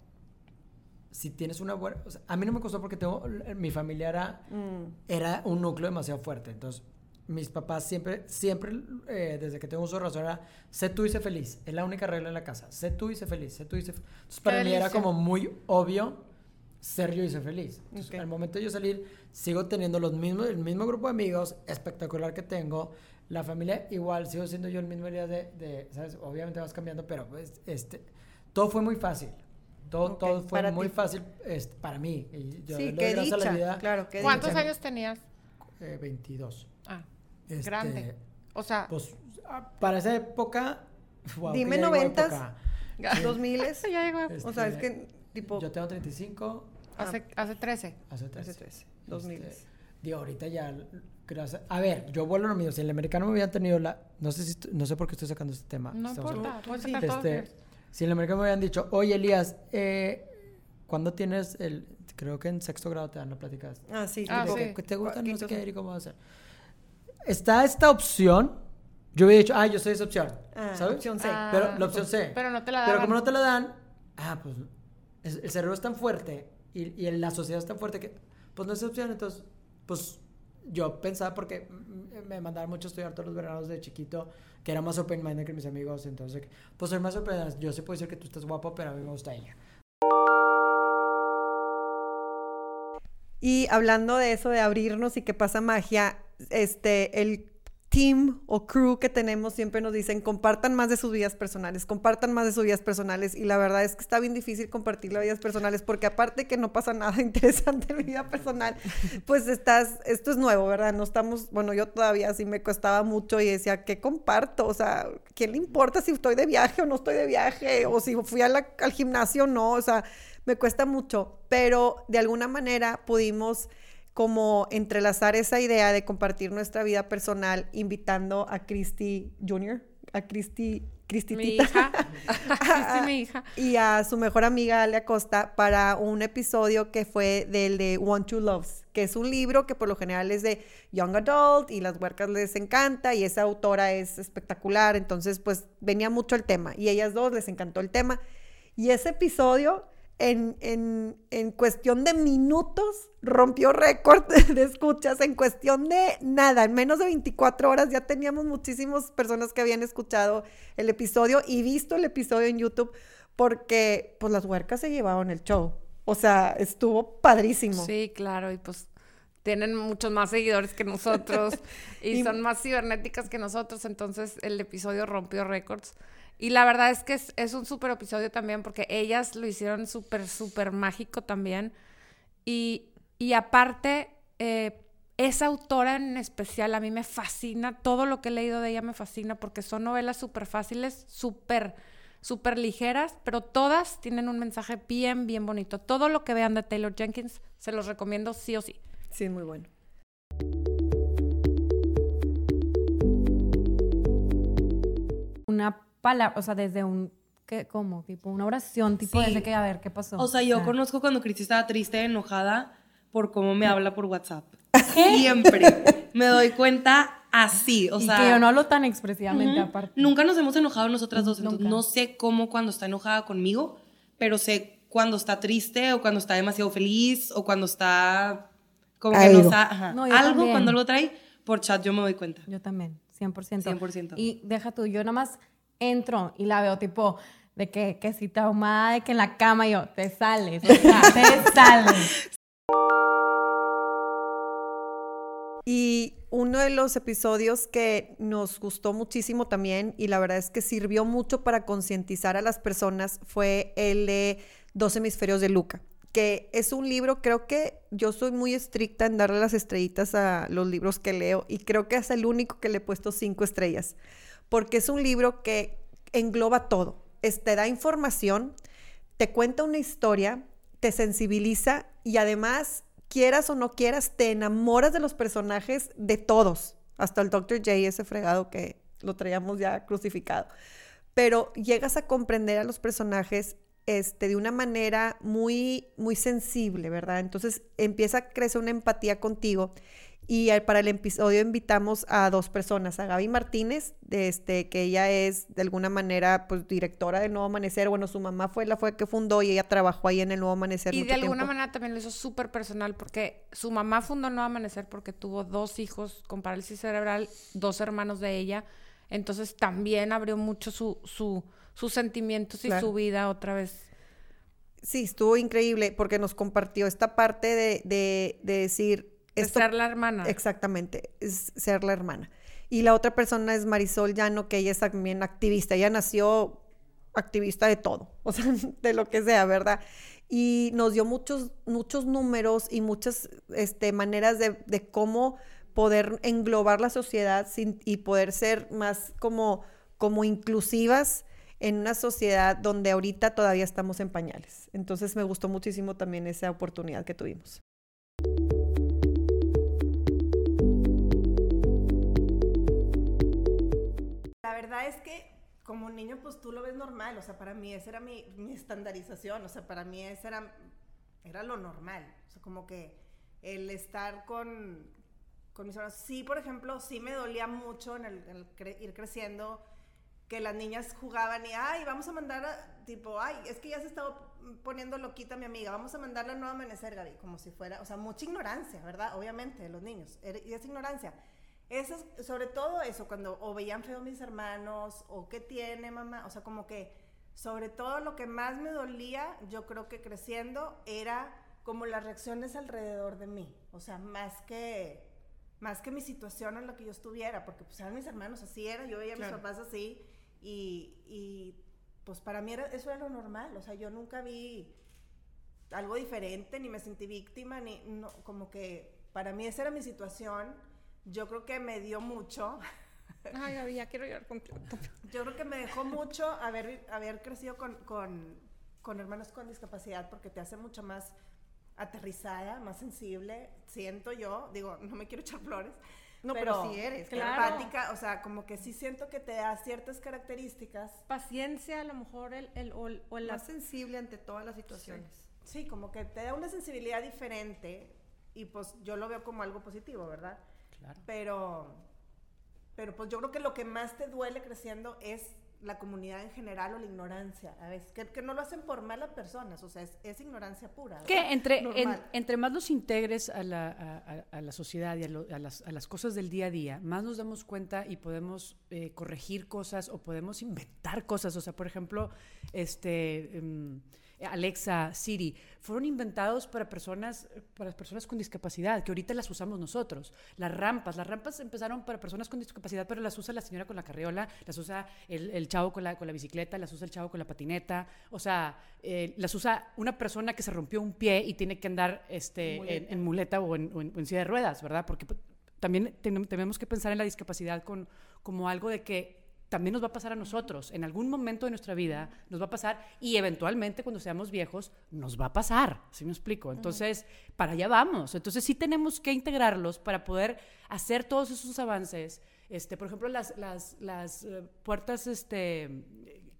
si tienes una buena... o sea, a mí no me costó porque tengo, mi familia era, Mm. era un núcleo demasiado fuerte. Entonces, mis papás siempre, siempre, eh, desde que tengo uso de razón, era, sé tú y sé feliz. Es la única regla en la casa. Sé tú y sé feliz. Sé tú y sé fe-". Entonces, para mí era como muy obvio ser yo y ser feliz. Entonces, al momento de yo salir, sigo teniendo los mismos, el mismo grupo de amigos espectacular que tengo. La familia igual, sigo siendo yo el mismo día de, de, ¿sabes? Obviamente vas cambiando, pero pues, este, todo fue muy fácil. Todo, todo fue para muy ti. fácil este, para mí. Y yo Sí, qué la dicha, vida. claro, qué ¿Cuántos dicha. años tenías? Eh, 22. Ah, Este, grande. O sea, Pues ah, para esa época. wow, Dime noventas, dos miles. ya llegó. O sea, es Este, que tipo Yo tengo 35. Hace, hace 13. Hace 13. hace 13, dos Este, miles. Digo, ahorita ya, gracias. A ver, yo vuelvo a lo mío. Si el americano me hubieran tenido la. No sé, si, no sé por qué estoy sacando este tema. No importa, sí. Este, si el americano me hubieran dicho, oye, Elías, eh, ¿cuándo tienes el. Creo que en sexto grado te dan la plática. Ah, sí, Ah, sí. te gusta, no sé qué, cómo va a ser. Está esta opción. Yo hubiera dicho, ah, yo soy esa opción. Ah, ¿Sabes? opción C. Ah, Pero la opción C. Pero no te la Pero daban. como no te la dan, ah, pues es- el cerebro es tan fuerte y, y la sociedad es tan fuerte que, pues no es opción. Entonces, pues yo pensaba porque me mandaban mucho a estudiar todos los veranos de chiquito, que era más open minded que mis amigos. Entonces, pues soy más open minded. Yo sí puedo decir que tú estás guapo, pero a mí me gusta ella. Y hablando de eso, de abrirnos y que pasa magia, este, el team o crew que tenemos siempre nos dicen compartan más de sus vidas personales, compartan más de sus vidas personales y la verdad es que está bien difícil compartir las vidas personales porque aparte que no pasa nada interesante en mi vida personal, pues estás, esto es nuevo, ¿verdad? No estamos, bueno, yo todavía sí me costaba mucho y decía, ¿qué comparto? O sea, ¿quién le importa si estoy de viaje o no estoy de viaje? O si fui al gimnasio o no, o sea, me cuesta mucho, pero de alguna manera pudimos como entrelazar esa idea de compartir nuestra vida personal invitando a Christy Jr., a Christy, Christy mi hija, Christy, mi hija, y a su mejor amiga Ale Acosta para un episodio que fue del de One Two Loves, que es un libro que por lo general es de Young Adult y las huercas les encanta y esa autora es espectacular, entonces pues venía mucho el tema y ellas dos les encantó el tema. Y ese episodio en, en, en, cuestión de minutos rompió récord de escuchas, en cuestión de nada, en menos de 24 horas ya teníamos muchísimas personas que habían escuchado el episodio y visto el episodio en YouTube porque pues las huercas se llevaron el show. O sea, estuvo padrísimo. Sí, claro, y pues tienen muchos más seguidores que nosotros y, y son más cibernéticas que nosotros, entonces el episodio rompió récords. Y la verdad es que es, un súper episodio también porque ellas lo hicieron súper, súper mágico también. Y, y aparte, eh, esa autora en especial a mí me fascina, todo lo que he leído de ella me fascina porque son novelas súper fáciles, súper, súper ligeras, pero todas tienen un mensaje bien, bien bonito. Todo lo que vean de Taylor Jenkins se los recomiendo sí o sí. Sí, muy bueno. Una o sea, desde un, ¿qué, ¿cómo? Tipo una oración, tipo desde que, a ver, ¿qué pasó? O sea, yo conozco cuando Cristi estaba triste, enojada, por cómo me habla por WhatsApp. Siempre. me doy cuenta así, o sea... que yo no hablo tan expresivamente aparte. Nunca nos hemos enojado nosotras dos, entonces no sé cómo cuando está enojada conmigo, pero sé cuando está triste o cuando está demasiado feliz o cuando está como que no está... algo cuando lo trae por chat yo me doy cuenta. Yo también, 100%. 100%. Y deja tú, yo nada más entro y la veo tipo de que, que si traumada, de que en la cama yo, te sales, o sea, te sales. Y uno de los episodios que nos gustó muchísimo también, y la verdad es que sirvió mucho para concientizar a las personas, fue el de Dos hemisferios de Luca, que es un libro, creo que yo soy muy estricta en darle las estrellitas a los libros que leo, y creo que es el único que le he puesto cinco estrellas porque es un libro que engloba todo. te da información, te cuenta una historia, te sensibiliza y además, quieras o no quieras, te enamoras de los personajes de todos, hasta el Dr. J, ese fregado que lo traíamos ya crucificado. Pero llegas a comprender a los personajes este, de una manera muy, muy sensible, ¿verdad? Entonces empieza a crecer una empatía contigo y para el episodio invitamos a dos personas, a Gaby Martínez, de este, que ella es de alguna manera pues directora del Nuevo Amanecer. Bueno, su mamá fue la fue que fundó y ella trabajó ahí en el Nuevo Amanecer. Y de alguna manera también lo hizo súper personal porque su mamá fundó el Nuevo Amanecer porque tuvo dos hijos con parálisis cerebral, dos hermanos de ella. Entonces también abrió mucho su, su, sus sentimientos y su vida otra vez. Sí, estuvo increíble porque nos compartió esta parte de, de, de decir es ser la hermana. Exactamente, es ser la hermana. Y la otra persona es Marisol Llano, que ella es también activista. Ella nació activista de todo, o sea, de lo que sea, ¿verdad? Y nos dio muchos, muchos números y muchas este, maneras de, de, cómo poder englobar la sociedad sin, y poder ser más como, como inclusivas en una sociedad donde ahorita todavía estamos en pañales. Entonces me gustó muchísimo también esa oportunidad que tuvimos. Verdad es que como niño, pues tú lo ves normal, o sea, para mí esa era mi, mi estandarización, o sea, para mí esa era, era lo normal, o sea, como que el estar con, con mis hermanos, sí, por ejemplo, sí me dolía mucho en el, ir creciendo, que las niñas jugaban y, ay, vamos a mandar, a, tipo, ay, es que ya se estaba poniendo loquita mi amiga, vamos a mandarle a nuevo amanecer, Gaby, como si fuera, o sea, mucha ignorancia, ¿verdad? Obviamente, de los niños, y esa ignorancia. Eso, sobre todo eso, cuando o veían feo mis hermanos, o qué tiene mamá, o sea, como que sobre todo lo que más me dolía, yo creo que creciendo, era como las reacciones alrededor de mí, o sea, más que, más que mi situación en la que yo estuviera, porque pues eran mis hermanos, así era, yo veía a mis papás así, y, y, pues para mí era, eso era lo normal, o sea, yo nunca vi algo diferente, ni me sentí víctima, ni no, como que para mí esa era mi situación, yo creo que me dio mucho. Ay, Gaby, ya quiero llorar contigo. Yo creo que me dejó mucho haber, haber crecido con, con, con hermanos con discapacidad porque te hace mucho más aterrizada, más sensible, siento yo, digo, no me quiero echar flores. No, pero, sí eres, claro. empática, o sea, como que sí siento que te da ciertas características. Paciencia, a lo mejor, el, el, o, el, Más sensible ante todas las situaciones. Sí. como que te da una sensibilidad diferente y pues yo lo veo como algo positivo, ¿verdad? Claro. Pero, pero pues yo creo que lo que más te duele creciendo es la comunidad en general o la ignorancia, a veces, que, no lo hacen por malas personas, o sea, es, ignorancia pura. Que entre, entre más los integres a la, a, la sociedad y a, las, a, las, cosas del día a día, más nos damos cuenta y podemos eh, corregir cosas o podemos inventar cosas, o sea, por ejemplo, este... Em, Alexa, Siri, fueron inventados para personas, para personas con discapacidad, que ahorita las usamos nosotros. Las rampas, las rampas empezaron para personas con discapacidad, pero las usa la señora con la carriola, las usa el, chavo con la, con la bicicleta, las usa el chavo con la patineta, o sea, eh, las usa una persona que se rompió un pie y tiene que andar este, En, muleta o en, en, silla de ruedas, ¿verdad? Porque pues, también tenemos que pensar en la discapacidad con, como algo de que también nos va a pasar a nosotros. En algún momento de nuestra vida nos va a pasar y eventualmente cuando seamos viejos nos va a pasar, ¿sí me explico? Entonces, para allá vamos. Entonces sí tenemos que integrarlos para poder hacer todos esos avances. Este, por ejemplo, las, las, las eh, puertas este,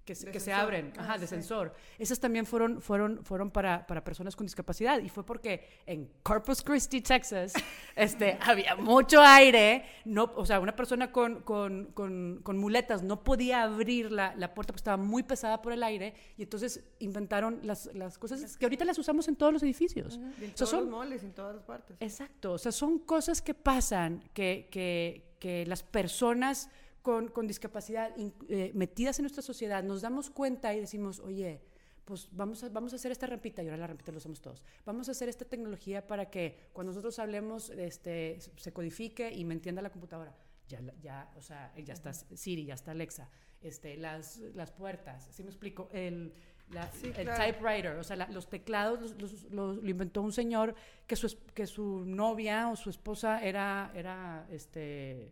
que, se, abren, ah, ajá, de sensor. Esas también fueron, fueron, fueron para, para, personas con discapacidad y fue porque en Corpus Christi, Texas, este, había mucho aire, no, o sea, una persona con, con, con, con muletas no podía abrir la, la, puerta porque estaba muy pesada por el aire y entonces inventaron las, las cosas que ahorita las usamos en todos los edificios. En todos los moles, en todas las partes. Exacto, o sea, son cosas que pasan que, que, que las personas con, discapacidad eh, metidas en nuestra sociedad, nos damos cuenta y decimos, oye, pues vamos a, vamos a hacer esta rampita, y ahora la rampita lo usamos todos, vamos a hacer esta tecnología para que cuando nosotros hablemos este, se codifique y me entienda la computadora. Ya, ya, o sea, ya está Siri, ya está Alexa, este, las, las puertas, ¿sí me explico? El, el typewriter, o sea, los teclados lo inventó un señor que su, que su novia o su esposa era, era este,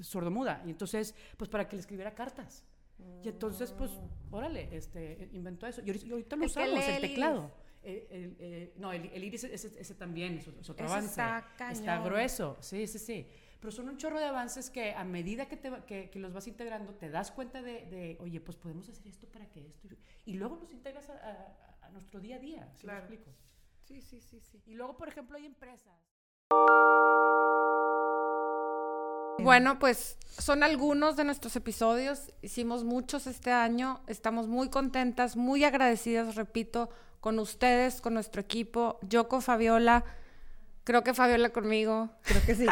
sordomuda. Y entonces, pues para que le escribiera cartas. Y entonces, pues, órale, este, inventó eso. Y ahorita lo usamos, el, teclado. Eh, no, el, iris, ese, también es, otro avance. Está, está, grueso, sí, sí, sí. Pero son un chorro de avances que a medida que, te, que, que los vas integrando, te das cuenta de, oye, pues podemos hacer esto para que esto. Y luego los integras a, nuestro día a día, ¿sí claro. explico? Sí, sí, sí, sí. Y luego, por ejemplo, hay empresas. Bueno, pues son algunos de nuestros episodios. Hicimos muchos este año. Estamos muy contentas, muy agradecidas, repito, con ustedes, con nuestro equipo. Yo con Fabiola. Creo que Fabiola conmigo. Creo que sí.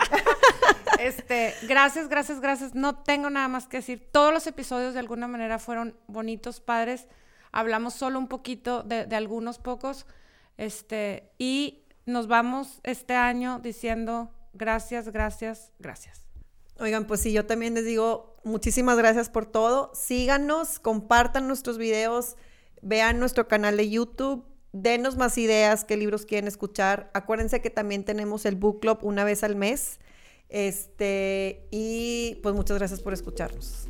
este, gracias, gracias, gracias. No tengo nada más que decir. Todos los episodios de alguna manera fueron bonitos, padres. Hablamos solo un poquito de, de algunos pocos. Este, y nos vamos este año diciendo gracias, gracias, gracias. Oigan, pues sí, yo también les digo muchísimas gracias por todo. Síganos, compartan nuestros videos, vean nuestro canal de YouTube, denos más ideas, qué libros quieren escuchar. Acuérdense que también tenemos el book club una vez al mes. Este, y pues muchas gracias por escucharnos.